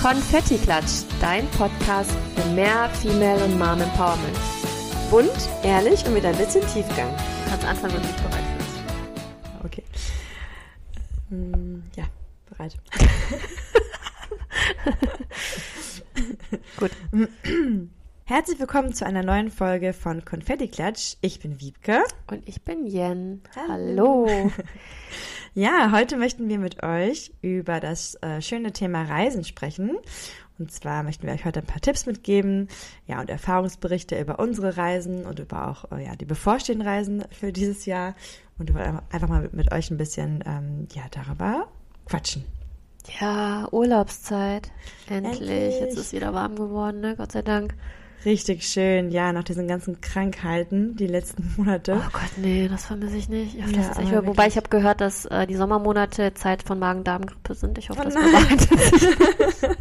Konfetti-Klatsch, dein Podcast für mehr Female und Mom Empowerment. Bunt, ehrlich und mit ein bisschen Tiefgang. Du kannst anfangen, wenn du dich bereit fühlst. Okay. Mm, Ja, bereit. Gut. Herzlich willkommen zu einer neuen Folge von Konfetti Klatsch. Ich bin Wiebke. Und ich bin Jen. Hallo. Hallo. Ja, heute möchten wir mit euch über das äh, schöne Thema Reisen sprechen. Und zwar möchten wir euch heute ein paar Tipps mitgeben, ja, und Erfahrungsberichte über unsere Reisen und über auch äh, ja, die bevorstehenden Reisen für dieses Jahr. Und über, einfach mal mit, mit euch ein bisschen ähm, ja, darüber quatschen. Ja, Urlaubszeit. Endlich. Endlich. Jetzt ist wieder warm geworden, ne? Gott sei Dank. Richtig schön, ja, nach diesen ganzen Krankheiten die letzten Monate. Oh Gott, nee, das vermisse ich nicht. Ich hoffe, Ja, das ist über- Wobei ich habe gehört, dass äh, die Sommermonate Zeit von Magen-Darm-Grippe sind. Ich hoffe, Oh das nein.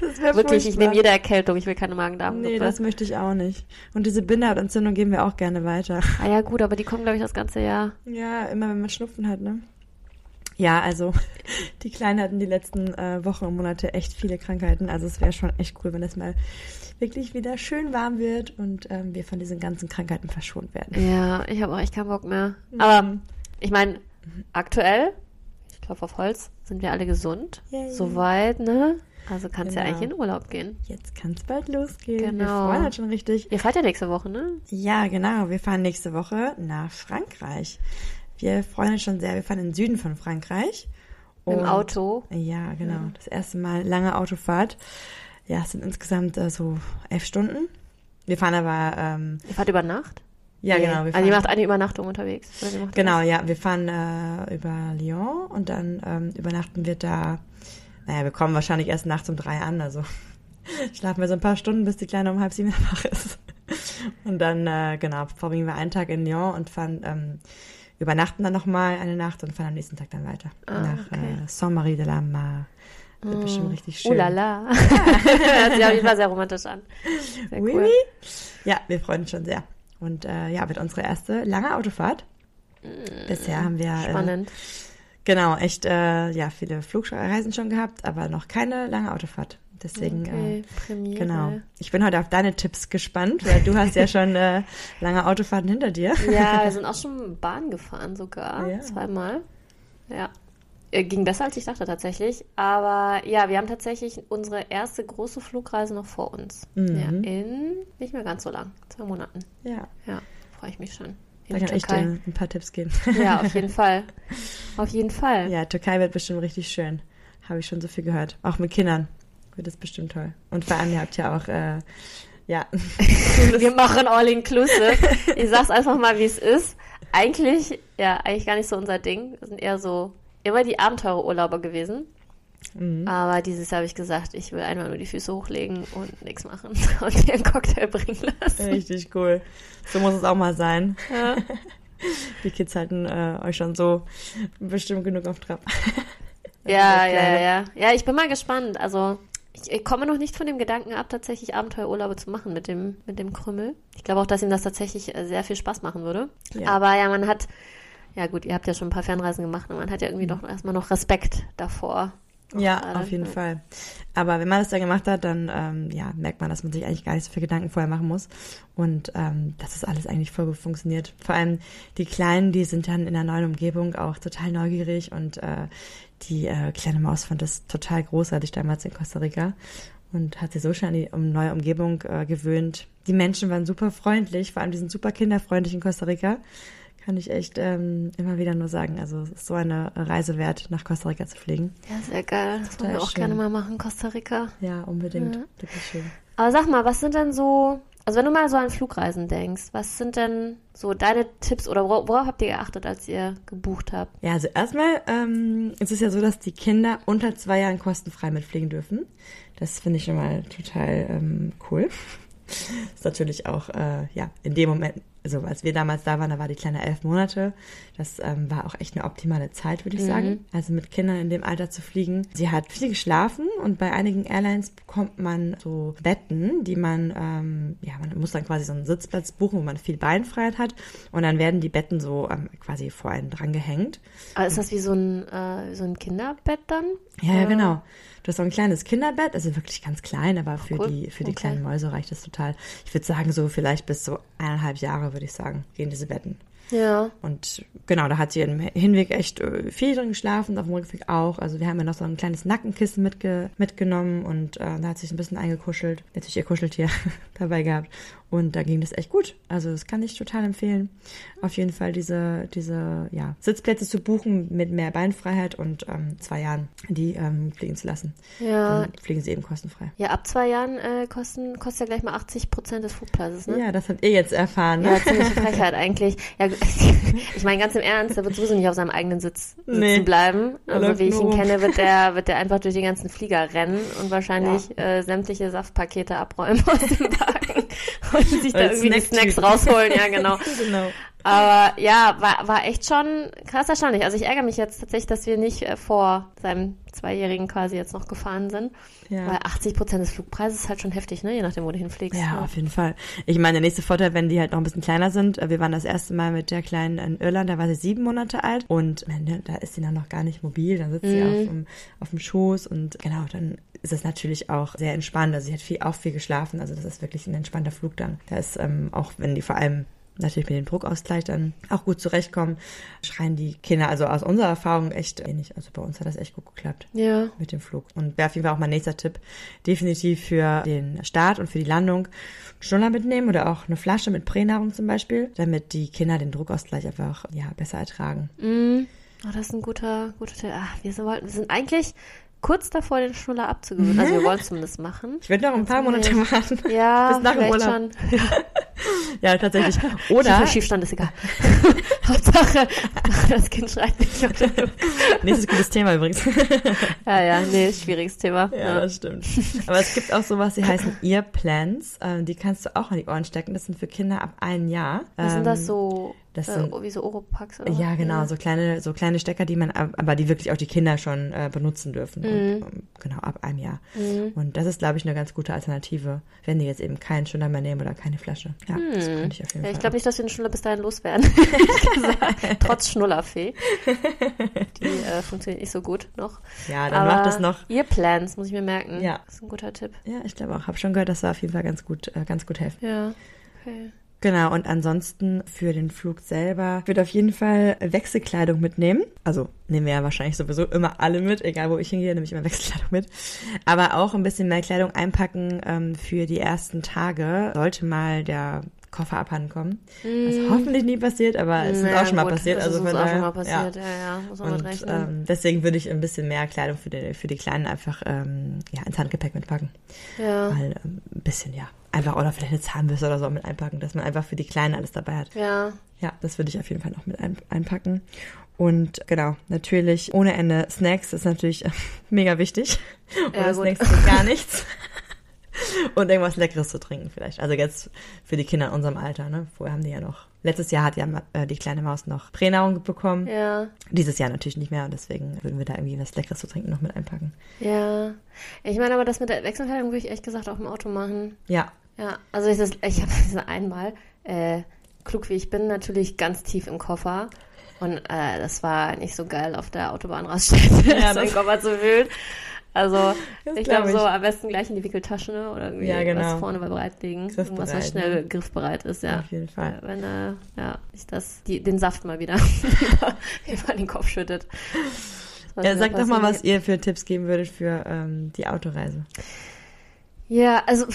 Das wäre Wirklich, ich nehme jede Erkältung. Ich will keine Magen-Darm-Grippe. Nee, das möchte ich auch nicht. Und diese Bindehautentzündung geben wir auch gerne weiter. ah ja, gut, aber die kommen, glaube ich, das ganze Jahr. Ja, immer wenn man Schnupfen hat, ne? Ja, also die Kleinen hatten die letzten äh, Wochen und Monate echt viele Krankheiten. Also es wäre schon echt cool, wenn es mal wirklich wieder schön warm wird und ähm, wir von diesen ganzen Krankheiten verschont werden. Ja, ich habe auch echt keinen Bock mehr. Aber Mhm. ich meine, aktuell, ich klopfe auf Holz, sind wir alle gesund. Yay. Soweit, ne? Also kannst ja Genau. eigentlich in Urlaub gehen. Jetzt kann es bald losgehen. Wir Genau. freuen uns schon richtig. Ihr fahrt ja nächste Woche, ne? Ja, genau. Wir fahren nächste Woche nach Frankreich. Wir freuen uns schon sehr. Wir fahren in den Süden von Frankreich. Im Auto. Ja, genau. Das erste Mal lange Autofahrt. Ja, es sind insgesamt äh, so elf Stunden. Wir fahren aber, ähm, Ihr fahrt über Nacht? ja, Nee. genau. Wir Also fahren, ihr macht eine Übernachtung unterwegs. Genau, das? ja. Wir fahren äh, über Lyon und dann ähm, übernachten wir da. Naja, wir kommen wahrscheinlich erst nachts um drei an. Also schlafen wir so ein paar Stunden, bis die Kleine um halb sieben wach ist. Und dann, äh, genau, verbringen wir einen Tag in Lyon und fahren, ähm, übernachten dann nochmal eine Nacht und fahren am nächsten Tag dann weiter. Ah, nach okay. äh, Saint-Marie de la Mar. Wird bestimmt richtig schön. Oh la la. Hört sich auf jeden Fall sehr romantisch an. Sehr Oui, cool. Ja, wir freuen uns schon sehr. Und äh, ja, wird unsere erste lange Autofahrt. Bisher haben wir äh, Spannend. genau echt äh, ja viele Flugreisen schon gehabt, aber noch keine lange Autofahrt. Deswegen Okay, äh, Premiere. genau. Ich bin heute auf deine Tipps gespannt, weil du hast ja schon äh, lange Autofahrten hinter dir. Ja, wir sind auch schon Bahn gefahren sogar. Ja. Zweimal. Ja. Äh, Ging besser als ich dachte tatsächlich. Aber ja, wir haben tatsächlich unsere erste große Flugreise noch vor uns. Mhm. Ja, in nicht mehr ganz so lang. Zwei Monaten. Ja, Ja, freue ich mich schon. da In die kann ich dir ein paar Tipps geben. Ja, auf jeden Fall. Auf jeden Fall. Ja, Türkei wird bestimmt richtig schön. Habe ich schon so viel gehört. Auch mit Kindern wird es bestimmt toll. Und vor allem, ihr habt ja auch, äh, ja, Wir machen all inclusive. Ich sag's einfach mal, wie es ist. Eigentlich, ja, eigentlich gar nicht so unser Ding. Wir sind eher so immer die Abenteurerurlauber gewesen. mhm. Aber dieses Jahr habe ich gesagt, ich will einfach nur die Füße hochlegen und nichts machen und dir einen Cocktail bringen lassen. richtig cool. So muss es auch mal sein. Ja. Die Kids halten äh, euch schon so bestimmt genug auf Trab. Ja, Der ja, ja. Ja, ich bin mal gespannt. Also, ich, komme noch nicht von dem Gedanken ab, tatsächlich Abenteuerurlaube zu machen mit dem, mit dem Krümmel. Ich glaube auch, dass ihm das tatsächlich äh, sehr viel Spaß machen würde. Ja. Aber ja, man hat, ja gut, ihr habt ja schon ein paar Fernreisen gemacht und man hat ja irgendwie doch erstmal noch Respekt davor. Ja, gerade. auf jeden Ja. Fall. Aber wenn man das dann gemacht hat, dann ähm, ja, merkt man, dass man sich eigentlich gar nicht so viel Gedanken vorher machen muss. Und ähm, dass das alles eigentlich voll gut funktioniert. Vor allem die Kleinen, die sind dann in der neuen Umgebung auch total neugierig und äh, die äh, kleine Maus fand das total großartig damals in Costa Rica und hat sich so schnell an die um, neue Umgebung äh, gewöhnt. Die Menschen waren super freundlich, vor allem die sind super kinderfreundlich in Costa Rica. Kann ich echt ähm, immer wieder nur sagen. Also es ist so eine Reise wert, nach Costa Rica zu fliegen. Ja, sehr geil. Das wollen wir auch schön. gerne mal machen, Costa Rica. Ja, unbedingt. Ja. Wirklich schön. Aber sag mal, was sind denn so, also wenn du mal so an Flugreisen denkst, was sind denn so deine Tipps oder wor- worauf habt ihr geachtet, als ihr gebucht habt? Ja, also erstmal ähm, es ist ja so, dass die Kinder unter zwei Jahren kostenfrei mitfliegen dürfen. Das finde ich schon mal total ähm, cool. Ist natürlich auch äh, ja in dem Moment so als wir damals da waren, da war die Kleine elf Monate. Das ähm, war auch echt eine optimale Zeit, würde ich Mhm. sagen. Also mit Kindern in dem Alter zu fliegen. Sie hat viel geschlafen und bei einigen Airlines bekommt man so Betten, die man, ähm, ja, man muss dann quasi so einen Sitzplatz buchen, wo man viel Beinfreiheit hat. Und dann werden die Betten so ähm, quasi vor einen dran gehängt. Aber ist das wie so ein, äh, so ein Kinderbett dann? Ja, ja, genau. Du hast so ein kleines Kinderbett, also wirklich ganz klein, aber für Cool. die für die Okay. kleinen Mäuse reicht das total. Ich würde sagen, so vielleicht bis so eineinhalb Jahre, würde ich sagen, gehen diese Betten. Ja. Und genau, da hat sie im Hinweg echt äh, viel drin geschlafen, auf dem Rückweg auch. Also wir haben ja noch so ein kleines Nackenkissen mitge mitgenommen und äh, da hat sich ein bisschen eingekuschelt. Natürlich ihr Kuscheltier dabei gehabt. Und da ging das echt gut. Also das kann ich total empfehlen. Auf jeden Fall diese, diese ja, Sitzplätze zu buchen mit mehr Beinfreiheit und ähm, zwei Jahren die ähm, fliegen zu lassen. Ja. Dann fliegen sie eben kostenfrei. Ja, ab zwei Jahren äh, kosten, kostet ja gleich mal 80 Prozent des Flugpreises, ne? Ja, das habt ihr jetzt erfahren. Ne? Ja, ziemliche Frechheit eigentlich. Ja, ich meine ganz im Ernst, der wird sowieso nicht auf seinem eigenen Sitz sitzen Nee. bleiben. Also wie ich ihn kenne, wird der, wird der einfach durch die ganzen Flieger rennen und wahrscheinlich äh, sämtliche Saftpakete abräumen aus dem Wagen und sich da irgendwie die Snacktüten. Snacks rausholen. Ja, genau. genau. Aber ja, war, war echt schon krass erstaunlich. Also ich ärgere mich jetzt tatsächlich, dass wir nicht äh, vor seinem Zweijährigen quasi jetzt noch gefahren sind. Ja. Weil 80 Prozent des Flugpreises ist halt schon heftig, ne? Je nachdem, wo du hinfliegst. Ja, auf jeden Fall. Ich meine, der nächste Vorteil, wenn die halt noch ein bisschen kleiner sind. äh, Wir waren das erste Mal mit der Kleinen in Irland, da war sie sieben Monate alt und ne, da ist sie dann noch gar nicht mobil. Dann sitzt sie Mhm. auf dem, auf dem Schoß und genau, dann ist es natürlich auch sehr entspannt. Also sie hat viel, auch viel geschlafen. Also das ist wirklich ein entspannter Flug dann. Da ist ähm, auch, wenn die vor allem natürlich mit dem Druckausgleich dann auch gut zurechtkommen, schreien die Kinder, also aus unserer Erfahrung echt wenig. Also bei uns hat das echt gut geklappt Ja. mit dem Flug. Und wäre auf jeden Fall auch mein nächster Tipp. Definitiv für den Start und für die Landung Schnuller mitnehmen oder auch eine Flasche mit Pränahrung zum Beispiel, damit die Kinder den Druckausgleich einfach ja, besser ertragen. Mm. Oh, das ist ein guter, guter Tipp. Ach, wir sind, wir sind eigentlich kurz davor, den Schnuller abzugewöhnen. Also wir wollen es zumindest machen. Ich würde noch ein paar Monate warten. Ja, Bis nach vielleicht schon. Ja, tatsächlich. Oder? Schiefstand ist egal. Hauptsache, das Kind schreit nicht. Oder? nächstes gutes Thema übrigens. ja, ja, nee, schwieriges Thema. Ja, das stimmt. Aber es gibt auch sowas, die heißen Earplans. Ähm, die kannst du auch an die Ohren stecken. Das sind für Kinder ab ein Jahr. Was sind Ähm, das so? Das äh, sind- wie so Oropax oder Ja, genau, so kleine, so kleine Stecker, die man, ab- aber die wirklich auch die Kinder schon äh, benutzen dürfen. Und, ähm, genau, ab einem Jahr. Mhm. Und das ist, glaube ich, eine ganz gute Alternative, wenn die jetzt eben keinen Schnuller mehr nehmen oder keine Flasche. Ja, das könnte ich auf jeden Ja, ich Fall. glaube nicht, dass wir den Schnuller bis dahin loswerden. Trotz Schnullerfee. Die äh, funktioniert nicht so gut noch. ja, dann Aber macht das noch. Ihr Plans, muss ich mir merken. Ja. Das ist ein guter Tipp. Ja, ich glaube auch. Habe schon gehört, dass da auf jeden Fall ganz gut, äh, ganz gut helfen. Ja. Okay. Genau, und ansonsten für den Flug selber würde auf jeden Fall Wechselkleidung mitnehmen. Also nehmen wir ja wahrscheinlich sowieso immer alle mit, egal wo ich hingehe, nehme ich immer Wechselkleidung mit. Aber auch ein bisschen mehr Kleidung einpacken ähm, für die ersten Tage. Sollte mal der Koffer abhanden kommen. Was hoffentlich nie passiert, aber es ist Naja, auch schon mal gut, passiert. Das Also ist von auch schon mal passiert. Ja. Ja, ja, muss man Und rechnen. ähm, deswegen würde ich ein bisschen mehr Kleidung für die, für die Kleinen einfach ähm, ja, ins Handgepäck mitpacken. ja. Weil ähm, ein bisschen, ja, einfach oder vielleicht eine Zahnbürste oder so mit einpacken, dass man einfach für die Kleinen alles dabei hat. ja. Ja, das würde ich auf jeden Fall noch mit ein, einpacken. Und genau, natürlich ohne Ende Snacks ist natürlich mega wichtig. Ja, Ohne gut. Snacks geht gar nichts. Und irgendwas Leckeres zu trinken vielleicht. Also jetzt für die Kinder in unserem Alter. Ne? Vorher haben die ja noch. Letztes Jahr hat ja äh, die kleine Maus noch Pränahrung bekommen. Ja. Dieses Jahr natürlich nicht mehr. Und deswegen würden wir da irgendwie was Leckeres zu trinken noch mit einpacken. Ja. Ich meine, aber das mit der Wechselkleidung würde ich ehrlich gesagt auch im Auto machen. Ja, Ja, also ich, das, ich habe diese einmal, äh, klug wie ich bin, natürlich ganz tief im Koffer. Und äh, das war nicht so geil auf der Autobahnraststätte, Ja, so einen das- Koffer zu wühlen. Also ich glaub glaube ich. so am besten gleich in die Wickeltasche ne? oder irgendwie Ja, genau. was vorne bereitlegen. Irgendwas, was Griffbereit, schnell ne? griffbereit ist, ja. auf jeden Fall. Wenn äh, ja, ich das, die, den Saft mal wieder über den Kopf schüttet. Was Ja, sag doch mal, was ihr für Tipps geben würdet für ähm, die Autoreise. Ja, also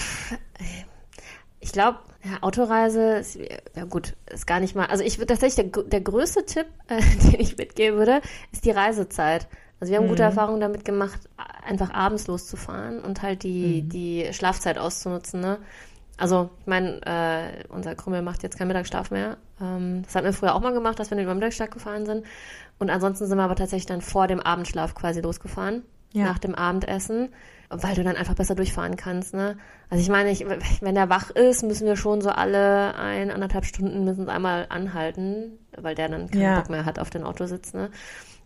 ich glaube, ja, Autoreise ist ja gut, ist gar nicht mal. Also ich würde tatsächlich der, der größte Tipp, äh, den ich mitgeben würde, ist die Reisezeit. Also wir haben gute Erfahrungen damit gemacht, einfach abends loszufahren und halt die die Schlafzeit auszunutzen. Ne? Also ich meine, äh, unser Krümmel macht jetzt keinen Mittagsschlaf mehr. Ähm, das hatten wir früher auch mal gemacht, dass wir über den Mittagsschlaf gefahren sind. Und ansonsten sind wir aber tatsächlich dann vor dem Abendschlaf quasi losgefahren. ja. nach dem Abendessen, weil du dann einfach besser durchfahren kannst. Ne? Also ich meine, ich, wenn er wach ist, müssen wir schon so alle ein, anderthalb Stunden müssen einmal anhalten, weil der dann keinen ja. Bock mehr hat auf den Autositz. Ne?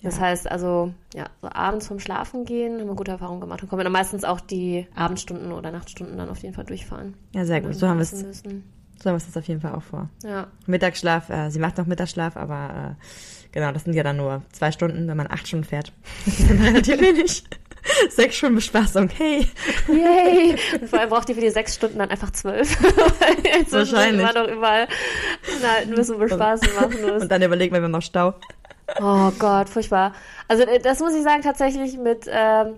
Das heißt also, ja, so abends vom Schlafen gehen, haben wir gute Erfahrungen gemacht und können dann meistens auch die Abendstunden oder Nachtstunden dann auf jeden Fall durchfahren. Ja, sehr gut. So haben wir es. So haben wir es auf jeden Fall auch vor. Ja. Mittagsschlaf, äh, sie macht noch Mittagsschlaf, aber äh, genau, das sind ja dann nur zwei Stunden, wenn man acht Stunden fährt. Das ist dann relativ wenig. Sechs Stunden Bespaßung, hey. Yay. Und vor allem braucht ihr für die sechs Stunden dann einfach zwölf. Jetzt Wahrscheinlich. Immer noch überall ein bisschen Bespaßung machen muss. Und dann überlegen wir, wir noch Stau. Oh Gott, furchtbar. Also äh, das muss ich sagen, tatsächlich mit ähm,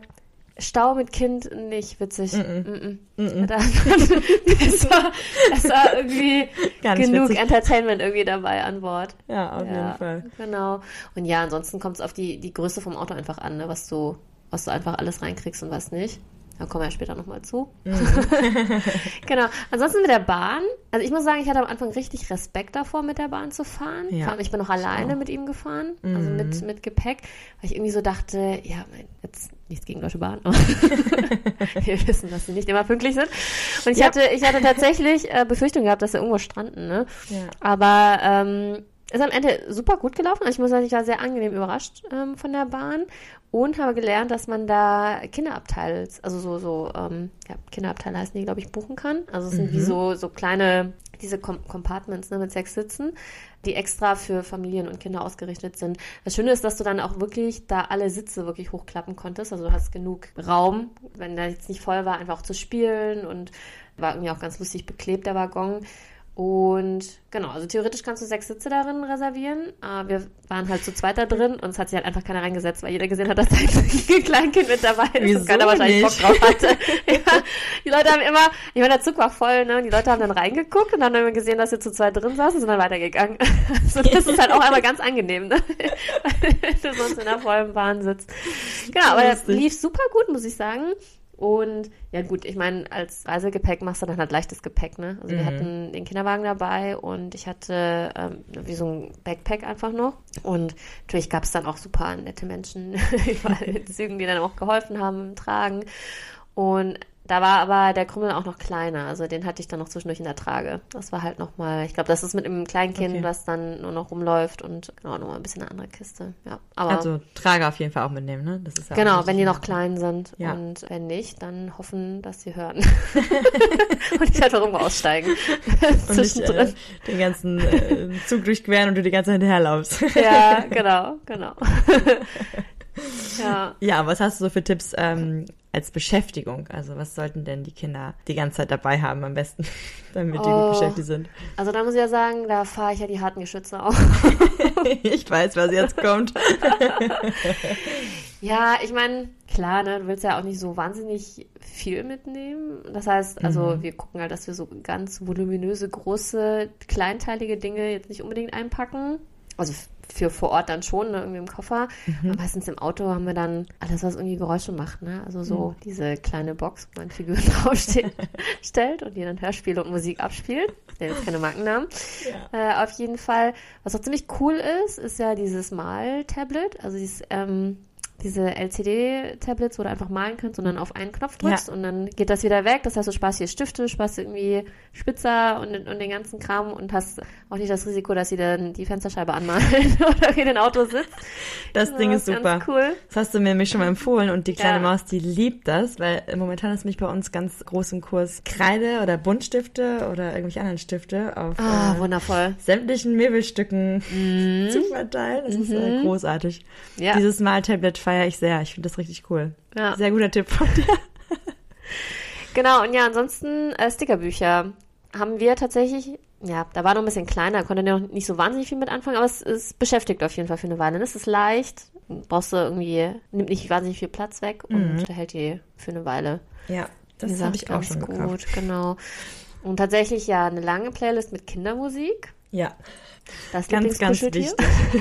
Stau mit Kind nicht witzig. Mm -mm. Mm -mm. Da, das, war, das war irgendwie genug witzig. Entertainment irgendwie dabei an Bord. Ja, auf ja, jeden Fall. Genau. Und ja, ansonsten kommt es auf die, die Größe vom Auto einfach an, ne, was du, was du einfach alles reinkriegst und was nicht. Da kommen wir ja später nochmal zu. Mhm. genau. Ansonsten mit der Bahn. Also ich muss sagen, ich hatte am Anfang richtig Respekt davor, mit der Bahn zu fahren. Ja, ich bin noch alleine so. mit ihm gefahren, also mhm. also mit, mit Gepäck, weil ich irgendwie so dachte, ja, jetzt nichts gegen Deutsche Bahn, aber wir wissen, dass sie nicht immer pünktlich sind. Und ich ja. hatte, ich hatte tatsächlich äh, Befürchtung gehabt, dass sie irgendwo stranden, ne? Ja. Aber ähm, ist am Ende super gut gelaufen. Also ich muss sagen, ich war sehr angenehm überrascht ähm, von der Bahn und habe gelernt, dass man da Kinderabteile, also so, so ähm, ja, Kinderabteile heißen die, glaube ich, buchen kann. Also es sind mhm. wie so, so kleine, diese Com Compartments ne, mit sechs Sitzen, die extra für Familien und Kinder ausgerichtet sind. Das Schöne ist, dass du dann auch wirklich da alle Sitze wirklich hochklappen konntest. Also du hast genug Raum, wenn der jetzt nicht voll war, einfach auch zu spielen und war irgendwie auch ganz lustig beklebt, der Waggon. Und genau, also theoretisch kannst du sechs Sitze darin reservieren. Aber wir waren halt zu zweit da drin und es hat sich halt einfach keiner reingesetzt, weil jeder gesehen hat, dass da ein Kleinkind mit dabei ist Wieso und keiner wahrscheinlich Bock drauf hatte. ja, die Leute haben immer, ich meine, der Zug war voll, ne? Und die Leute haben dann reingeguckt und dann haben wir gesehen, dass wir zu zweit drin saßen und sind dann weitergegangen. also das ist halt auch einmal ganz angenehm, ne? weil du sonst in einer vollen Bahn sitzt. Genau, aber das lief super gut, muss ich sagen. Und ja gut, ich meine, als Reisegepäck machst du dann halt leichtes Gepäck, ne? Also mhm. wir hatten den Kinderwagen dabei und ich hatte ähm, wie so ein Backpack einfach noch. Und natürlich gab es dann auch super nette Menschen überall in Zügen, die dann auch geholfen haben im Tragen. Und da war aber der Krümmel auch noch kleiner, also den hatte ich dann noch zwischendurch in der Trage. Das war halt nochmal, ich glaube, das ist mit einem Kleinkind, okay. was dann nur noch rumläuft und genau, nochmal ein bisschen eine andere Kiste. Ja, aber also Trage auf jeden Fall auch mitnehmen, ne? Das ist ja genau, wenn die noch klein sind ja. und wenn nicht, dann hoffen, dass sie hören. und ich halt irgendwo aussteigen. und nicht äh, den ganzen äh, Zug durchqueren und du die ganze Zeit hinterherlaufst. ja, genau, genau. ja. ja, was hast du so für Tipps ähm, als Beschäftigung? Also was sollten denn die Kinder die ganze Zeit dabei haben am besten, damit die oh, gut beschäftigt sind? Also da muss ich ja sagen, da fahre ich ja die harten Geschütze auf. ich weiß, was jetzt kommt. ja, ich meine, klar, ne, du willst ja auch nicht so wahnsinnig viel mitnehmen. Das heißt, also mhm. wir gucken halt, dass wir so ganz voluminöse, große, kleinteilige Dinge jetzt nicht unbedingt einpacken. Also für vor Ort dann schon, ne, irgendwie im Koffer. Mhm. Aber meistens im Auto haben wir dann alles, was irgendwie Geräusche macht, ne? Also so mhm. diese kleine Box, wo man Figuren draufsteht, stellt und die dann Hörspiele und Musik abspielt. Der jetzt keine Markennamen. Ja. Äh, auf jeden Fall. Was auch ziemlich cool ist, ist ja dieses Mal-Tablet. Also dieses ähm, diese LCD-Tablets, wo du einfach malen kannst und dann auf einen Knopf drückst ja. und dann geht das wieder weg. Das heißt, du sparst hier Stifte, sparst irgendwie Spitzer und, und den ganzen Kram und hast auch nicht das Risiko, dass sie dann die Fensterscheibe anmalen oder in den Auto sitzt. Das, das Ding ist super. Cool. Das hast du mir nämlich schon mal empfohlen und die kleine ja. Maus, die liebt das, weil momentan ist mich bei uns ganz groß im Kurs Kreide oder Buntstifte oder irgendwelche anderen Stifte auf oh, äh, wundervoll. sämtlichen Möbelstücken mm. zu verteilen. Das mm -hmm. ist äh, mhm. großartig. Ja. Dieses Mal-Tablet feiere ich sehr. Ich finde das richtig cool. Ja. Sehr guter Tipp von dir. genau, und ja, ansonsten äh, Stickerbücher haben wir tatsächlich, ja, da war noch ein bisschen kleiner, konnte noch nicht so wahnsinnig viel mit anfangen, aber es, es beschäftigt auf jeden Fall für eine Weile. Es ist leicht, brauchst du irgendwie, nimmt nicht wahnsinnig viel Platz weg und mhm. hält die für eine Weile. Ja, das habe ich auch schon gut, gekauft. genau. Und tatsächlich ja eine lange Playlist mit Kindermusik. Ja. Das ganz, ganz wichtig.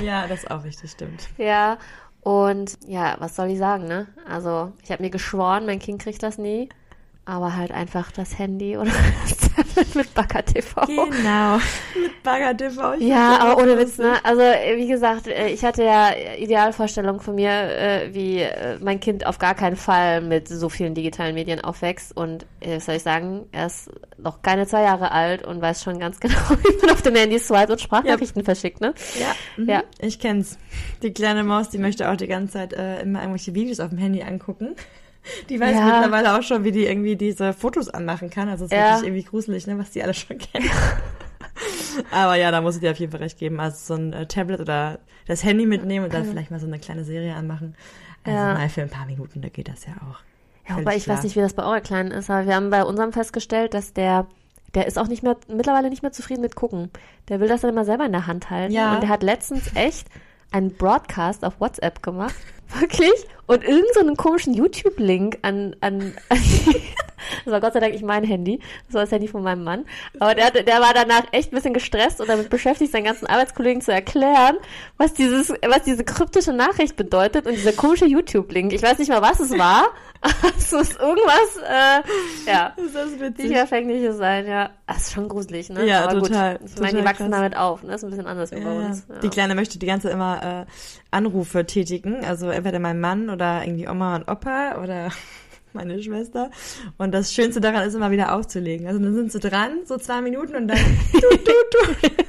Ja, das ist auch richtig, stimmt. Ja, und ja, was soll ich sagen, ne? Also, ich habe mir geschworen, mein Kind kriegt das nie. Aber halt einfach das Handy oder das Tablet mit Bagger TV. Genau, mit Bagger TV. Ich Ja, aber ohne Witz, ne? Also, äh, wie gesagt, äh, ich hatte ja Idealvorstellungen von mir, äh, wie mein Kind auf gar keinen Fall mit so vielen digitalen Medien aufwächst. Und was soll ich sagen, er ist noch keine zwei Jahre alt und weiß schon ganz genau, wie man auf dem Handy swipet und Sprachnachrichten verschickt, ne? Ja, mhm. Ja. ich kenn's. Die kleine Maus, die möchte auch die ganze Zeit äh, immer irgendwelche Videos auf dem Handy angucken. Die weiß Ja. mittlerweile auch schon, wie die irgendwie diese Fotos anmachen kann. Also es ist Ja. wirklich irgendwie gruselig, ne, was die alle schon kennen. Aber ja, da muss ich dir auf jeden Fall recht geben. Also so ein äh, Tablet oder das Handy mitnehmen und dann vielleicht mal so eine kleine Serie anmachen. Also Ja. mal für ein paar Minuten, da geht das ja auch. Ja, wobei ich klar. weiß nicht, wie das bei eurer Kleinen ist, aber wir haben bei unserem festgestellt, dass der, der ist auch nicht mehr, mittlerweile nicht mehr zufrieden mit gucken. Der will das dann immer selber in der Hand halten. Ja. Und der hat letztens echt einen Broadcast auf WhatsApp gemacht. Wirklich? Und irgend so komischen YouTube-Link an, an, an das war Gott sei Dank nicht mein Handy. Das war das Handy von meinem Mann. Aber der, der war danach echt ein bisschen gestresst und damit beschäftigt, seinen ganzen Arbeitskollegen zu erklären, was dieses, was diese kryptische Nachricht bedeutet und dieser komische YouTube-Link. Ich weiß nicht mal, was es war. es muss irgendwas, äh, ja. Ist das Nicht witzig? Verfängliches sein, ja. Das ist schon gruselig, ne? Ja, Aber total, Gut. Ich meine, die wachsen krass. damit auf, ne? Das ist ein bisschen anders wie bei uns. ja. Ja. Die Kleine möchte die ganze Zeit immer äh, Anrufe tätigen, also entweder mein Mann oder irgendwie Oma und Opa oder meine Schwester. Und das Schönste daran ist immer wieder aufzulegen. Also dann sind sie dran, so zwei Minuten und dann tut, tut, tut.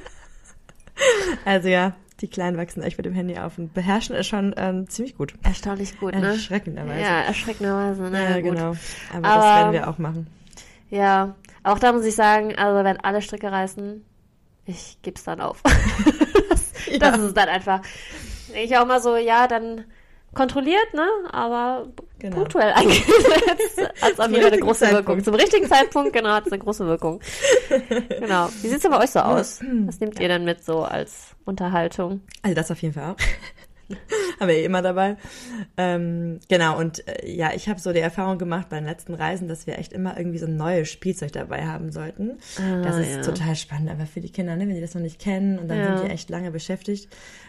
Also ja, die Kleinen wachsen echt mit dem Handy auf und beherrschen es schon ähm, ziemlich gut. Erstaunlich gut, ne? Erschreckenderweise. Ja, erschreckenderweise, ne? Ja, genau. Aber, das Aber- werden wir auch machen. Ja, auch da muss ich sagen, also wenn alle Stricke reißen, ich geb's dann auf. das, Ja. das ist dann einfach. Ich auch mal so, ja, dann kontrolliert, ne? Aber Genau. punktuell eingesetzt. Hat es auf jeden Fall eine große Wirkung. Zeitpunkt. Zum richtigen Zeitpunkt, genau, hat es eine große Wirkung. genau. Wie sieht's denn bei euch so aus? Was nehmt ihr denn mit so als Unterhaltung? Also das auf jeden Fall auch. Haben wir eh immer dabei. Ähm, genau, und äh, ja, ich habe so die Erfahrung gemacht bei den letzten Reisen, dass wir echt immer irgendwie so ein neues Spielzeug dabei haben sollten. das Ah, ist ja. total spannend, aber für die Kinder, ne, wenn die das noch nicht kennen und dann Ja. sind die echt lange beschäftigt.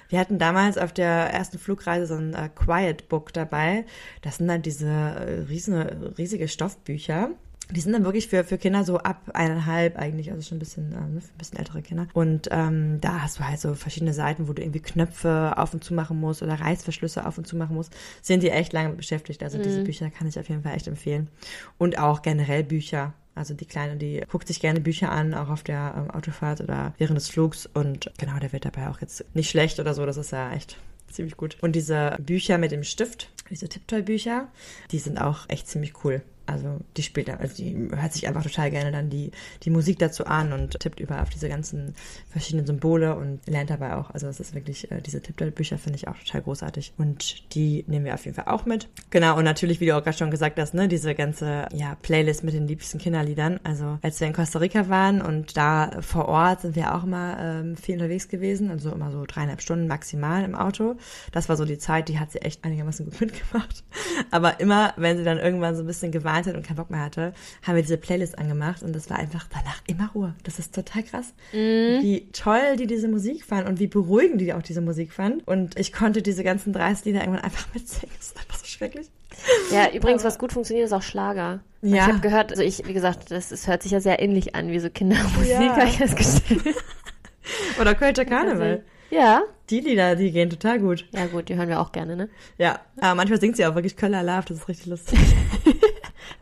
Wir hatten damals auf der ersten Flugreise so ein äh, Quiet Book dabei. Das sind dann diese äh, riesen, riesige Stoffbücher. Die sind dann wirklich für, für Kinder so ab eineinhalb eigentlich, also schon ein bisschen, ähm, für ein bisschen ältere Kinder. Und ähm, da hast du halt so verschiedene Seiten, wo du irgendwie Knöpfe auf und zu machen musst oder Reißverschlüsse auf und zu machen musst. Sind die echt lange beschäftigt. Also diese Bücher kann ich auf jeden Fall echt empfehlen. Und auch generell Bücher. Also die Kleine, die guckt sich gerne Bücher an, auch auf der ähm, Autofahrt oder während des Flugs. Und genau, der wird dabei auch jetzt nicht schlecht oder so. Das ist ja echt ziemlich gut. Und diese Bücher mit dem Stift, diese Tiptoy-Bücher, die sind auch echt ziemlich cool. Also die spielt, also die hört sich einfach total gerne dann die, die Musik dazu an und tippt überall auf diese ganzen verschiedenen Symbole und lernt dabei auch. Also das ist wirklich, äh, diese Tiptoy-Bücher finde ich auch total großartig. Und die nehmen wir auf jeden Fall auch mit. Genau, und natürlich, wie du auch gerade schon gesagt hast, ne, diese ganze ja, Playlist mit den liebsten Kinderliedern. Also als wir in Costa Rica waren und da vor Ort sind wir auch immer ähm, viel unterwegs gewesen, also immer so dreieinhalb Stunden maximal im Auto. Das war so die Zeit, die hat sie echt einigermaßen gut mitgemacht. Aber immer, wenn sie dann irgendwann so ein bisschen geweint hat und keinen Bock mehr hatte, haben wir diese Playlist angemacht und das war einfach danach immer Ruhe. Das ist total krass, wie toll die diese Musik fand und wie beruhigend die auch diese Musik fand. Und ich konnte diese ganzen 30 Lieder irgendwann einfach mitsingen. Das ist einfach so schrecklich. Ja, übrigens, was gut funktioniert, ist auch Schlager. Ja. Ich habe gehört, also ich, wie gesagt, das, es hört sich ja sehr ähnlich an wie so Kindermusik, Ja. habe ich festgestellt. Oder Kölscher Karneval. Ja. Die Lieder, die gehen total gut. Ja, gut, die hören wir auch gerne, ne? Ja, aber manchmal singt sie auch wirklich Köller Love, das ist richtig lustig.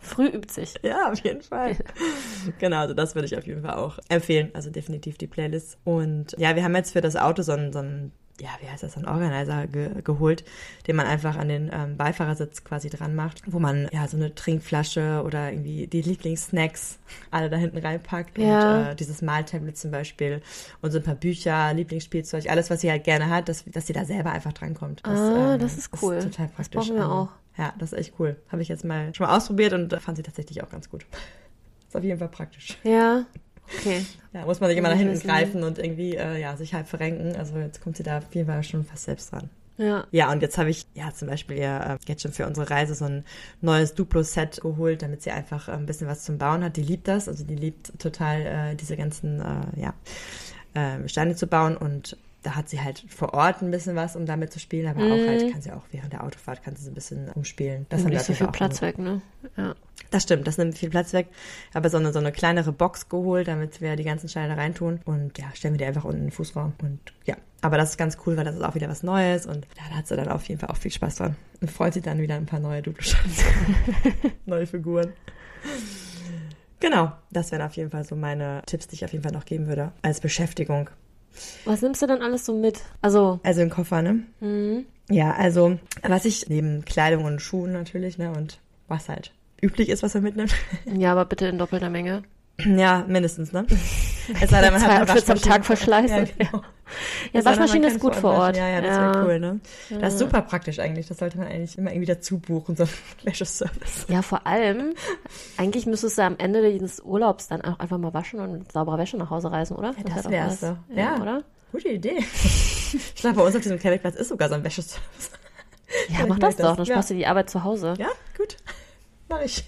Früh übt sich. Ja, auf jeden Fall. genau, also das würde ich auf jeden Fall auch empfehlen. Also definitiv die Playlist. Und ja, wir haben jetzt für das Auto so einen, so einen ja, wie heißt das, so einen Organizer ge geholt, den man einfach an den ähm, Beifahrersitz quasi dran macht, wo man ja so eine Trinkflasche oder irgendwie die Lieblingssnacks alle da hinten reinpackt Ja. und äh, dieses Maltablet zum Beispiel und so ein paar Bücher, Lieblingsspielzeug, alles, was sie halt gerne hat, dass, dass sie da selber einfach drankommt. Ah, das ist cool. total Das praktisch. brauchen wir Also, auch. Ja, das ist echt cool. Habe ich jetzt mal schon mal ausprobiert und fand sie tatsächlich auch ganz gut. Ist auf jeden Fall praktisch. Ja. Okay. Ja, muss man nicht immer nach hinten greifen und irgendwie äh, ja, sich halb verrenken. Also jetzt kommt sie da auf jeden Fall schon fast selbst dran. Ja. Ja, und jetzt habe ich ja zum Beispiel ja äh, jetzt schon für unsere Reise so ein neues Duplo-Set geholt, damit sie einfach äh, ein bisschen was zum Bauen hat. Die liebt das, also die liebt total äh, diese ganzen äh, ja, äh, Steine zu bauen und da hat sie halt vor Ort ein bisschen was, um damit zu spielen, aber auch halt kann sie auch während der Autofahrt kann sie so ein bisschen umspielen. Das Nimmt nicht so viel Platz weg, ne? Ja. Das stimmt, das nimmt viel Platz weg. Aber so eine, so eine kleinere Box geholt, damit wir die ganzen Steine da reintun. Und ja, stellen wir die einfach unten in den Fußraum. Und ja, aber das ist ganz cool, weil das ist auch wieder was Neues. Und ja, da hat sie dann auf jeden Fall auch viel Spaß dran. Und freut sich dann wieder ein paar neue Duplo-Steine. neue Figuren. Genau, das wären auf jeden Fall so meine Tipps, die ich auf jeden Fall noch geben würde als Beschäftigung. Was nimmst du denn alles so mit? Also, Also im Koffer, ne? mhm. Ja, also was ich neben Kleidung und Schuhen natürlich, ne? Und was halt üblich ist, was man mitnimmt. ja, aber bitte in doppelter Menge. Ja, mindestens, ne? Es sei denn, man hat eine am Tag verschleißen. Ja, genau. Ja, Waschmaschine ist gut vor. Ort. Ja, ja, das Ja. wäre cool, ne? Das ist super praktisch eigentlich. Das sollte man eigentlich immer irgendwie dazu buchen, so ein Wäscheservice. Ja, vor allem, eigentlich müsstest du am Ende dieses Urlaubs dann auch einfach mal waschen und mit sauberer Wäsche nach Hause reisen, oder? das doch wär's. Ja, Ja. oder? Gute Idee. Ich glaube, bei uns auf diesem Campingplatz ist sogar so ein Wäscheservice. Ja, mach merk das doch, dann das. Ja. sparst du die Arbeit zu Hause. Ja, gut. Mach ich.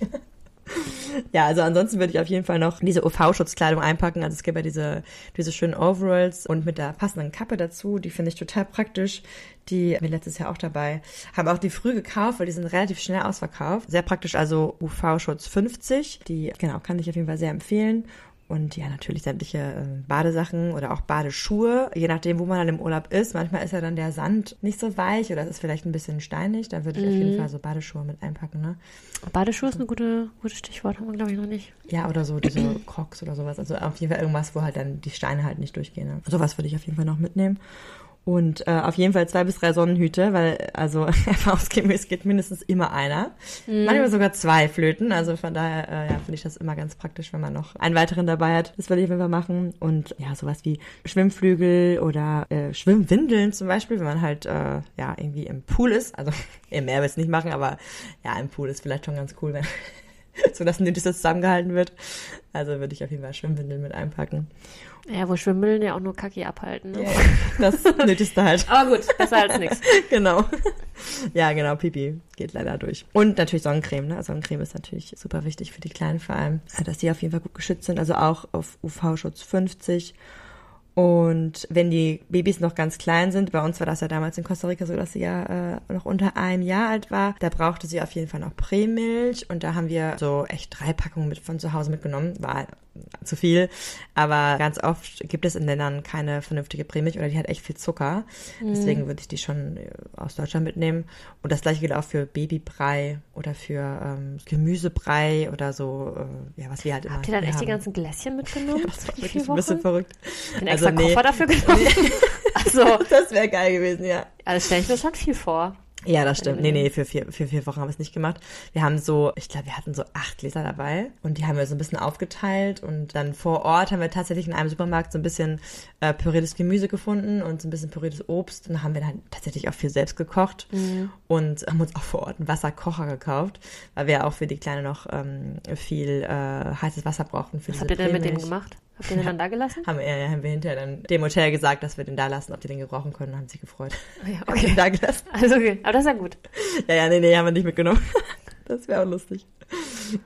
Ja, also ansonsten würde ich auf jeden Fall noch diese UV-Schutzkleidung einpacken. Also es gibt ja diese, diese schönen Overalls und mit der passenden Kappe dazu. Die finde ich total praktisch. Die haben wir letztes Jahr auch dabei. Haben auch die früh gekauft, weil die sind relativ schnell ausverkauft. Sehr praktisch, also UV-Schutz 50. Die, genau, kann ich auf jeden Fall sehr empfehlen. Und ja, natürlich sämtliche äh, Badesachen oder auch Badeschuhe, je nachdem, wo man dann im Urlaub ist. Manchmal ist ja dann der Sand nicht so weich oder es ist vielleicht ein bisschen steinig. Da würde ich auf jeden Fall so Badeschuhe mit einpacken, ne? Badeschuhe ist ein gute, gutes Stichwort, haben wir, glaube ich, noch nicht. Ja, oder so diese Crocs oder sowas. Also auf jeden Fall irgendwas, wo halt dann die Steine halt nicht durchgehen. Ne? Sowas würde ich auf jeden Fall noch mitnehmen. Und äh, auf jeden Fall zwei bis drei Sonnenhüte, weil also erfahrungsgemäß geht mindestens immer einer. Manchmal sogar zwei Flöten. Also von daher äh, ja, finde ich das immer ganz praktisch, wenn man noch einen weiteren dabei hat. Das würde ich auf jeden Fall machen. Und ja, sowas wie Schwimmflügel oder äh, Schwimmwindeln zum Beispiel, wenn man halt äh, ja irgendwie im Pool ist. Also im Meer wird es nicht machen, aber ja, im Pool ist vielleicht schon ganz cool, wenn so dass nötig zusammengehalten wird. Also würde ich auf jeden Fall Schwimmwindeln mit einpacken. Ja, wo Schwimmeln ja auch nur Kacki abhalten. Ne? Das Nötigste halt. Aber gut, besser als nichts. genau. Ja, genau, Pipi geht leider durch. Und natürlich Sonnencreme, ne? Sonnencreme ist natürlich super wichtig für die Kleinen vor allem, dass die auf jeden Fall gut geschützt sind. Also auch auf UV-Schutz 50. Und wenn die Babys noch ganz klein sind, bei uns war das ja damals in Costa Rica so, dass sie ja äh, noch unter einem Jahr alt war, da brauchte sie auf jeden Fall noch Prämilch und da haben wir so echt drei Packungen mit von zu Hause mitgenommen. War zu viel, aber ganz oft gibt es in Ländern keine vernünftige Prämilch oder die hat echt viel Zucker. Deswegen würde ich die schon äh, aus Deutschland mitnehmen. Und das gleiche gilt auch für Babybrei oder für ähm, Gemüsebrei oder so, äh, ja, was wir halt immer Habt ihr dann echt die haben. ganzen Gläschen mitgenommen? Das war Die wirklich ein bisschen verrückt. Den extra Also, nee. Koffer dafür genommen? Also, Das wäre geil gewesen, ja. also stelle ich mir schon viel vor. Ja, das stimmt. Nee, nee, für vier, für vier Wochen haben wir es nicht gemacht. Wir haben so, ich glaube, wir hatten so acht Gläser dabei und die haben wir so ein bisschen aufgeteilt und dann vor Ort haben wir tatsächlich in einem Supermarkt so ein bisschen äh, püriertes Gemüse gefunden und so ein bisschen püriertes Obst und dann haben wir dann tatsächlich auch viel selbst gekocht und haben uns auch vor Ort einen Wasserkocher gekauft, weil wir auch für die Kleine noch ähm, viel äh, heißes Wasser brauchten für Was habt ihr denn mit dem gemacht? Habt ihr den dann da gelassen? Haben, wir, haben wir hinterher dann dem Hotel gesagt, dass wir den da lassen, ob die den gebrauchen können, haben sich gefreut. Ja, Haben den da gelassen. Also okay, aber das ist ja gut. Ja, ja, nee, nee, haben wir nicht mitgenommen. Das wäre auch lustig.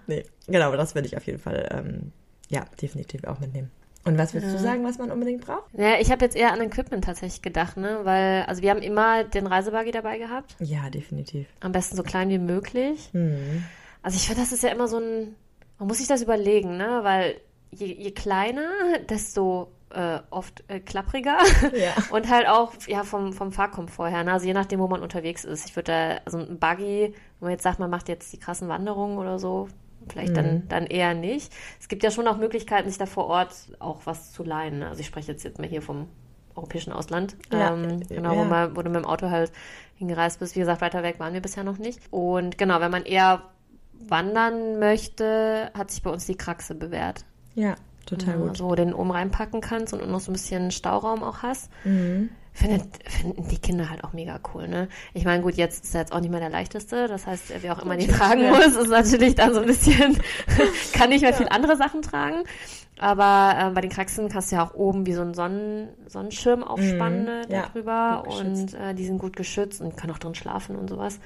Nee, genau, aber das würde ich auf jeden Fall, ähm, ja, definitiv auch mitnehmen. Und was willst du sagen, was man unbedingt braucht? Ja, ich habe jetzt eher an Equipment tatsächlich gedacht, ne? Weil, also wir haben immer den Reisebuggy dabei gehabt. Ja, definitiv. Am besten so klein wie möglich. Hm. Also ich finde, das ist ja immer so ein, man muss sich das überlegen, ne? Weil je, je kleiner, desto äh, oft äh, klappriger Ja. und halt auch ja vom, vom Fahrkomfort her, ne? also je nachdem, wo man unterwegs ist. Ich würde da, also ein Buggy, wenn man jetzt sagt, man macht jetzt die krassen Wanderungen oder so, vielleicht dann, dann eher nicht. Es gibt ja schon auch Möglichkeiten, sich da vor Ort auch was zu leihen. Ne? Also ich spreche jetzt, jetzt mal hier vom europäischen Ausland, Ja, ähm, äh, genau, ja. wo, man, wo du mit dem Auto halt hingereist bist. Wie gesagt, weiter weg waren wir bisher noch nicht. Und genau, wenn man eher wandern möchte, hat sich bei uns die Kraxe bewährt. Ja, total gut. Also, wo du den oben reinpacken kannst und noch so ein bisschen Stauraum auch hast. Mhm. Findet, finden die Kinder halt auch mega cool, ne? Ich meine, gut, jetzt ist er jetzt auch nicht mehr der leichteste. Das heißt, wer auch immer den tragen muss, ist natürlich dann so ein bisschen, kann nicht mehr viel andere Sachen tragen. Aber äh, bei den Kraxen kannst du ja auch oben wie so einen Sonnen, Sonnenschirm aufspannen Mhm, ja, gut. Und äh, die sind gut geschützt und können auch drin schlafen und sowas.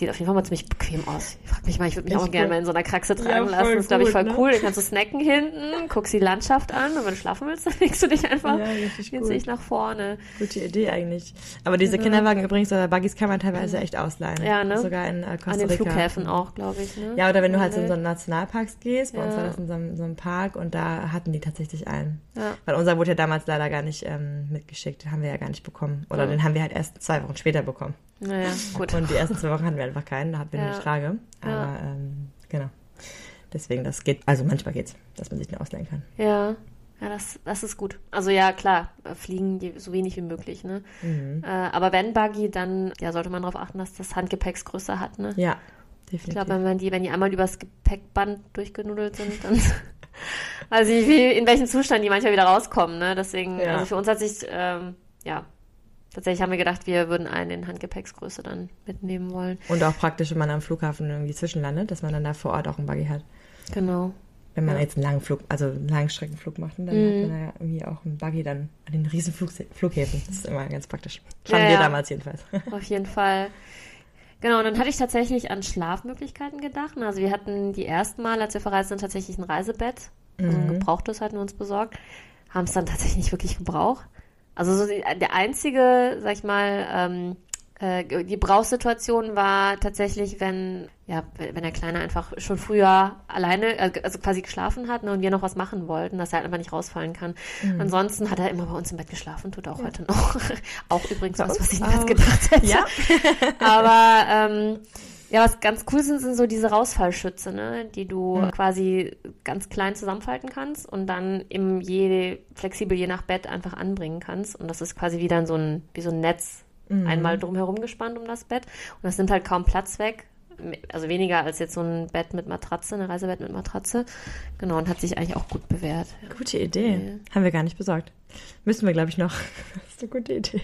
Sieht auf jeden Fall mal ziemlich bequem aus. Ich frag mich mal, ich würde mich Echt auch gerne mal in so einer Kraxe Ja, tragen voll lassen. Das ist, glaube ich, voll ne? cool. Du kannst so snacken hinten, guckst die Landschaft an und wenn du schlafen willst, dann legst du dich einfach Ja, richtig nach vorne. Gute Idee eigentlich. Aber diese Kinderwagen übrigens oder Buggies kann man teilweise echt ausleihen. Ja, ne? Sogar in äh, Costa An den Rica. Flughäfen auch, glaube ich. Ne? Ja, oder wenn du halt in so Ja. einen Nationalparks gehst, bei uns Ja. war das in so einem, so einem Park und da hatten die tatsächlich einen. Ja. Weil unser wurde ja damals leider gar nicht ähm, mitgeschickt, den haben wir ja gar nicht bekommen. Oder Ja. den haben wir halt erst zwei Wochen später bekommen. Naja, gut. Und die ersten zwei Wochen hatten wir einfach keinen, da hatten wir Ja. die Trage. Aber Ja. ähm, genau. Deswegen, das geht, also manchmal geht's, dass man sich den ausleihen kann. Ja, ja, das, das ist gut. Also ja, klar, fliegen so wenig wie möglich, ne? Mhm. Äh, aber wenn Buggy, dann ja, sollte man darauf achten, dass das Handgepäcksgröße hat, ne? Ja, Ich definitiv. glaube, wenn die, wenn die einmal übers Gepäckband durchgenudelt sind, dann weiß ich nicht, wie, in welchem Zustand die manchmal wieder rauskommen, ne? Deswegen, Ja. also für uns hat sich, ähm, ja, tatsächlich haben wir gedacht, wir würden einen in Handgepäcksgröße dann mitnehmen wollen. Und auch praktisch, wenn man am Flughafen irgendwie zwischenlandet, dass man dann da vor Ort auch einen Buggy hat. Genau. Wenn man Ja. jetzt einen langen Flug, also einen Langstreckenflug macht, dann Mhm. hat man ja irgendwie auch einen Buggy dann an den riesen Flug Flughäfen. Das ist immer ganz praktisch. Ja, Haben wir ja. damals jedenfalls. Auf jeden Fall. Genau, und dann hatte ich tatsächlich an Schlafmöglichkeiten gedacht. Also wir hatten die ersten Mal, als wir verreist sind, tatsächlich ein Reisebett. Also ein Mhm. gebrauchtes hatten wir uns besorgt. Haben es dann tatsächlich nicht wirklich gebraucht. Also so die, der einzige, sag ich mal, ähm, äh, die Brauchssituation war tatsächlich, wenn, ja, wenn der Kleine einfach schon früher alleine, äh, also quasi geschlafen hat ne, und wir noch was machen wollten, dass er halt einfach nicht rausfallen kann. Mhm. Ansonsten hat er immer bei uns im Bett geschlafen, tut er auch heute noch. auch übrigens was, was ich niemals gedacht hätte. Ja. Aber ähm, ja, was ganz cool sind, sind so diese Rausfallschütze, ne, die du Mhm. quasi ganz klein zusammenfalten kannst und dann im je flexibel je nach Bett einfach anbringen kannst. Und das ist quasi wie dann so ein, wie so ein Netz Mhm. einmal drumherum gespannt um das Bett. Und das nimmt halt kaum Platz weg. Also weniger als jetzt so ein Bett mit Matratze, ein Reisebett mit Matratze. Genau, und hat sich eigentlich auch gut bewährt. Ja. Gute Idee. Ja. Haben wir gar nicht besorgt. Müssen wir, glaube ich, noch. Das ist eine gute Idee.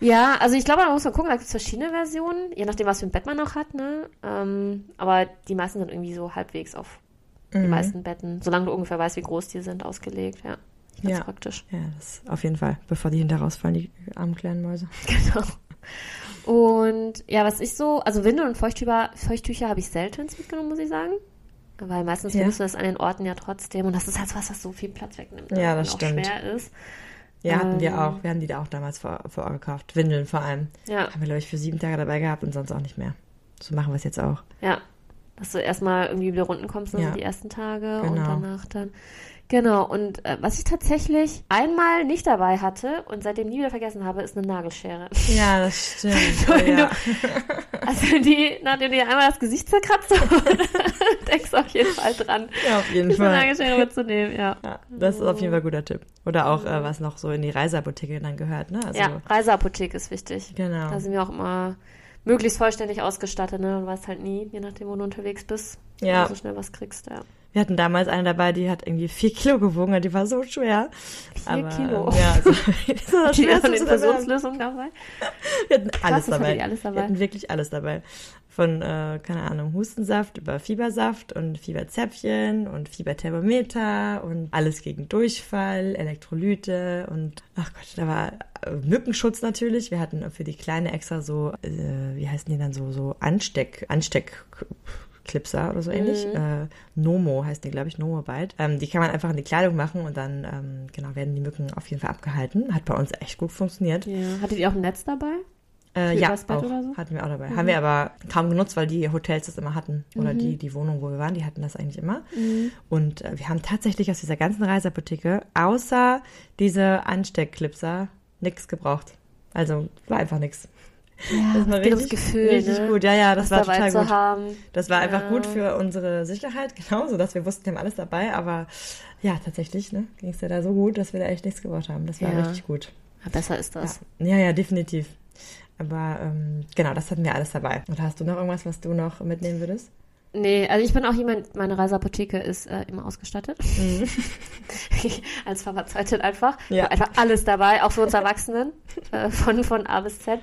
Ja, also ich glaube, da muss man gucken, da gibt es verschiedene Versionen, je nachdem, was für ein Bett man noch hat, ne? Ähm, aber die meisten sind irgendwie so halbwegs auf die Mhm. meisten Betten, solange du ungefähr weißt, wie groß die sind, ausgelegt, ja. Ganz Ja. praktisch. Ja, das auf jeden Fall. Bevor die hinter rausfallen, die armen kleinen Mäuse. Genau. Und ja, was ich so, also Windeln und Feuchttücher, Feuchttücher habe ich selten mitgenommen, muss ich sagen. Weil meistens Ja. findest du das an den Orten ja trotzdem. Und das ist halt was, was so viel Platz wegnimmt. ne? Ja, das und auch stimmt. schwer ist. Ja, hatten wir Ähm. auch. Wir haben die da auch damals vor, vor gekauft. Windeln vor allem. Ja, Haben wir, glaube ich, für sieben Tage dabei gehabt und sonst auch nicht mehr. So machen wir es jetzt auch. ja. Dass du erstmal irgendwie wieder runden kommst, ne, Ja. die ersten Tage und Genau. danach dann. Genau, und äh, was ich tatsächlich einmal nicht dabei hatte und seitdem nie wieder vergessen habe, ist eine Nagelschere. Ja, das stimmt. Wenn ja. Also die, nachdem du dir einmal das Gesicht zerkratzt denkst du auf jeden Fall dran, ja, auf jeden diese Fall. Nagelschere mitzunehmen, ja. Ja, das ist auf jeden Fall ein guter Tipp. Oder auch, äh, was noch so in die Reiseapotheke dann gehört, ne? Also, Ja, Reiseapotheke ist wichtig. Genau. Da sind wir auch immer möglichst vollständig ausgestattet, ne? Du weißt halt nie, je nachdem, wo du unterwegs bist, Ja. wo du so schnell was kriegst, ja. Wir hatten damals eine dabei, die hat irgendwie vier Kilo gewogen, und die war so schwer. Vier Kilo. ähm, Ja, also, das war Die haben. Versuchslösungen dabei. Wir hatten alles hattet dabei. alles dabei. Wir hatten wirklich alles dabei. Von, äh, keine Ahnung, Hustensaft über Fiebersaft und Fieberzäpfchen und Fieberthermometer und alles gegen Durchfall, Elektrolyte und, ach Gott, da war äh, Mückenschutz natürlich. Wir hatten für die Kleine extra so, äh, wie heißen die dann so, so Ansteck, Ansteckklipser oder so ähnlich. Mhm. Äh, Nomo heißt die, glaube ich, Nomo Bite. Ähm, die kann man einfach in die Kleidung machen und dann, ähm, genau, werden die Mücken auf jeden Fall abgehalten. Hat bei uns echt gut funktioniert. Ja. Hattet ihr auch ein Netz dabei? Äh, ja, auch, so? hatten wir auch dabei. Mhm. Haben wir aber kaum genutzt, weil die Hotels das immer hatten. Oder Mhm. die, die Wohnung, wo wir waren, die hatten das eigentlich immer. Und äh, wir haben tatsächlich aus dieser ganzen Reiseapotheke, außer diese Ansteckklipser, nichts gebraucht. Also war einfach nichts. Ja, Das war ums richtig, Gefühl, richtig ne? gut. Ja, ja, das was war total gut. haben. Das war einfach Ja. gut für unsere Sicherheit, genau, so dass wir wussten, wir haben alles dabei. Aber ja, tatsächlich, ne, ging es ja da so gut, dass wir da echt nichts gebraucht haben. Das war Ja. richtig gut. Ja, besser ist das. Ja, ja, definitiv. Aber ähm, genau, das hatten wir alles dabei. Oder hast du noch irgendwas, was du noch mitnehmen würdest? Nee, also ich bin auch jemand, meine Reiseapotheke ist äh, immer ausgestattet. Als Pharmazeutin einfach. Ja. Einfach alles dabei, auch für uns Erwachsenen, äh, von, von A bis Z.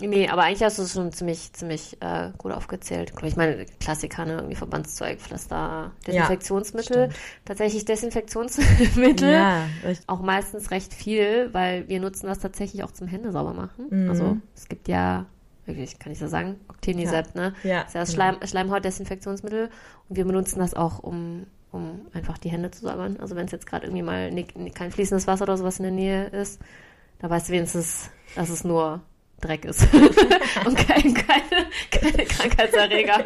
Nee, aber eigentlich hast du es schon ziemlich, ziemlich äh, gut aufgezählt. Ich meine, Klassiker, ne? irgendwie Verbandszeug, Pflaster, Desinfektionsmittel. stimmt. tatsächlich Desinfektionsmittel. Ja. Auch meistens recht viel, weil wir nutzen das tatsächlich auch zum Hände sauber machen. Mhm. Also es gibt ja, wirklich, kann ich so sagen, Octenisept, ne? Ja, Das ist ja das genau. Schleim, Schleimhautdesinfektionsmittel und wir benutzen das auch, um, um einfach die Hände zu säubern. Also wenn es jetzt gerade irgendwie mal ni- kein fließendes Wasser oder sowas in der Nähe ist, da weißt du wenigstens, dass es nur Dreck ist und kein, keine, keine Krankheitserreger,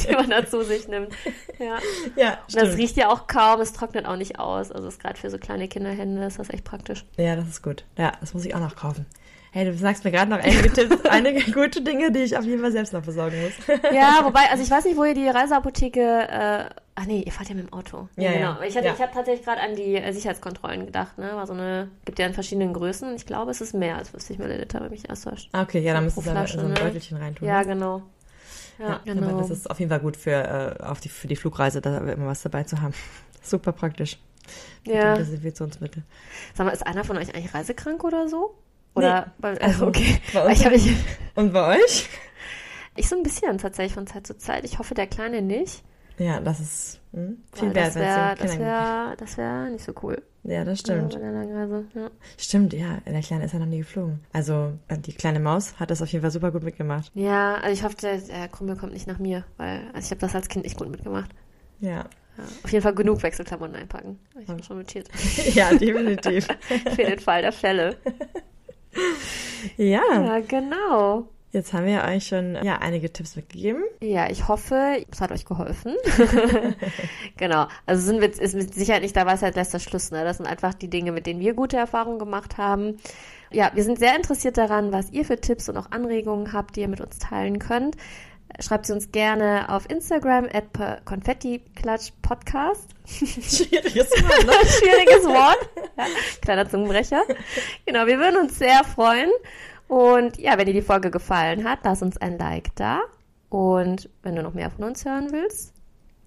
die man da zu sich nimmt. Ja. Ja, Und das riecht ja auch kaum, es trocknet auch nicht aus. Also ist gerade für so kleine Kinderhände ist das echt praktisch. Ja, das ist gut. Ja, das muss ich auch noch kaufen. Hey, du sagst mir gerade noch einige Tipps, einige gute Dinge, die ich auf jeden Fall selbst noch besorgen muss. Ja, wobei, also ich weiß nicht, wo ihr die Reiseapotheke. Äh, ach nee, ihr fahrt ja mit dem Auto. Ja, genau. ja. Ich, hatte, Ja. ich habe tatsächlich gerade an die äh, Sicherheitskontrollen gedacht. Ne, war so eine, gibt ja in verschiedenen Größen. Ich glaube, es ist mehr als 50 Milliliter, wenn mich erst täuscht. Ah, Okay, ja, dann So müsstest du in so ein ne? Beutelchen reintun. Ja, ne? genau. Ja, Ja, genau. aber das ist auf jeden Fall gut für, äh, auf die, für die Flugreise, da immer was dabei zu haben. Super praktisch. Mit ja. dem Desinfektionsmittel. Sag mal, ist einer von euch eigentlich reisekrank oder so? Oder, Nee, weil, also okay. bei ich, ich, Und bei euch? ich so ein bisschen tatsächlich von Zeit zu Zeit. Ich hoffe, der Kleine nicht. Ja, das ist hm, viel wert, das wäre das wär, das wär nicht so cool. Ja, das stimmt. Ja, bei der Langreise. Ja. Stimmt, ja. Der Kleine ist ja noch nie geflogen. Also, die kleine Maus hat das auf jeden Fall super gut mitgemacht. Ja, also ich hoffe, der, der Krummel kommt nicht nach mir, weil also ich habe das als Kind nicht gut mitgemacht. Ja. Ja, auf jeden Fall genug Wechselklamotten einpacken. Ich habe schon notiert. ja, definitiv. Für den Fall der Fälle. ja, Ja, genau. Jetzt haben wir euch schon ja, einige Tipps mitgegeben. Ja, ich hoffe, es hat euch geholfen. genau. Also sind wir, ist mit Sicherheit nicht der Weisheit letzter Schluss, ne? Das sind einfach die Dinge, mit denen wir gute Erfahrungen gemacht haben. Ja, wir sind sehr interessiert daran, was ihr für Tipps und auch Anregungen habt, die ihr mit uns teilen könnt. Schreibt sie uns gerne auf Instagram at Konfetti-Klatsch Podcast. Schwieriges Mal, ne? Schwieriges Wort. Ja, kleiner Zungenbrecher. Genau, wir würden uns sehr freuen. Und ja, wenn dir die Folge gefallen hat, lass uns ein Like da. Und wenn du noch mehr von uns hören willst,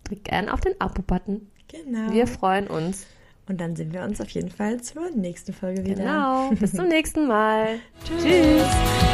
drück gerne auf den Abo-Button. Genau. Wir freuen uns. Und dann sehen wir uns auf jeden Fall zur nächsten Folge wieder. Genau. Bis zum nächsten Mal. Tschüss. Tschüss.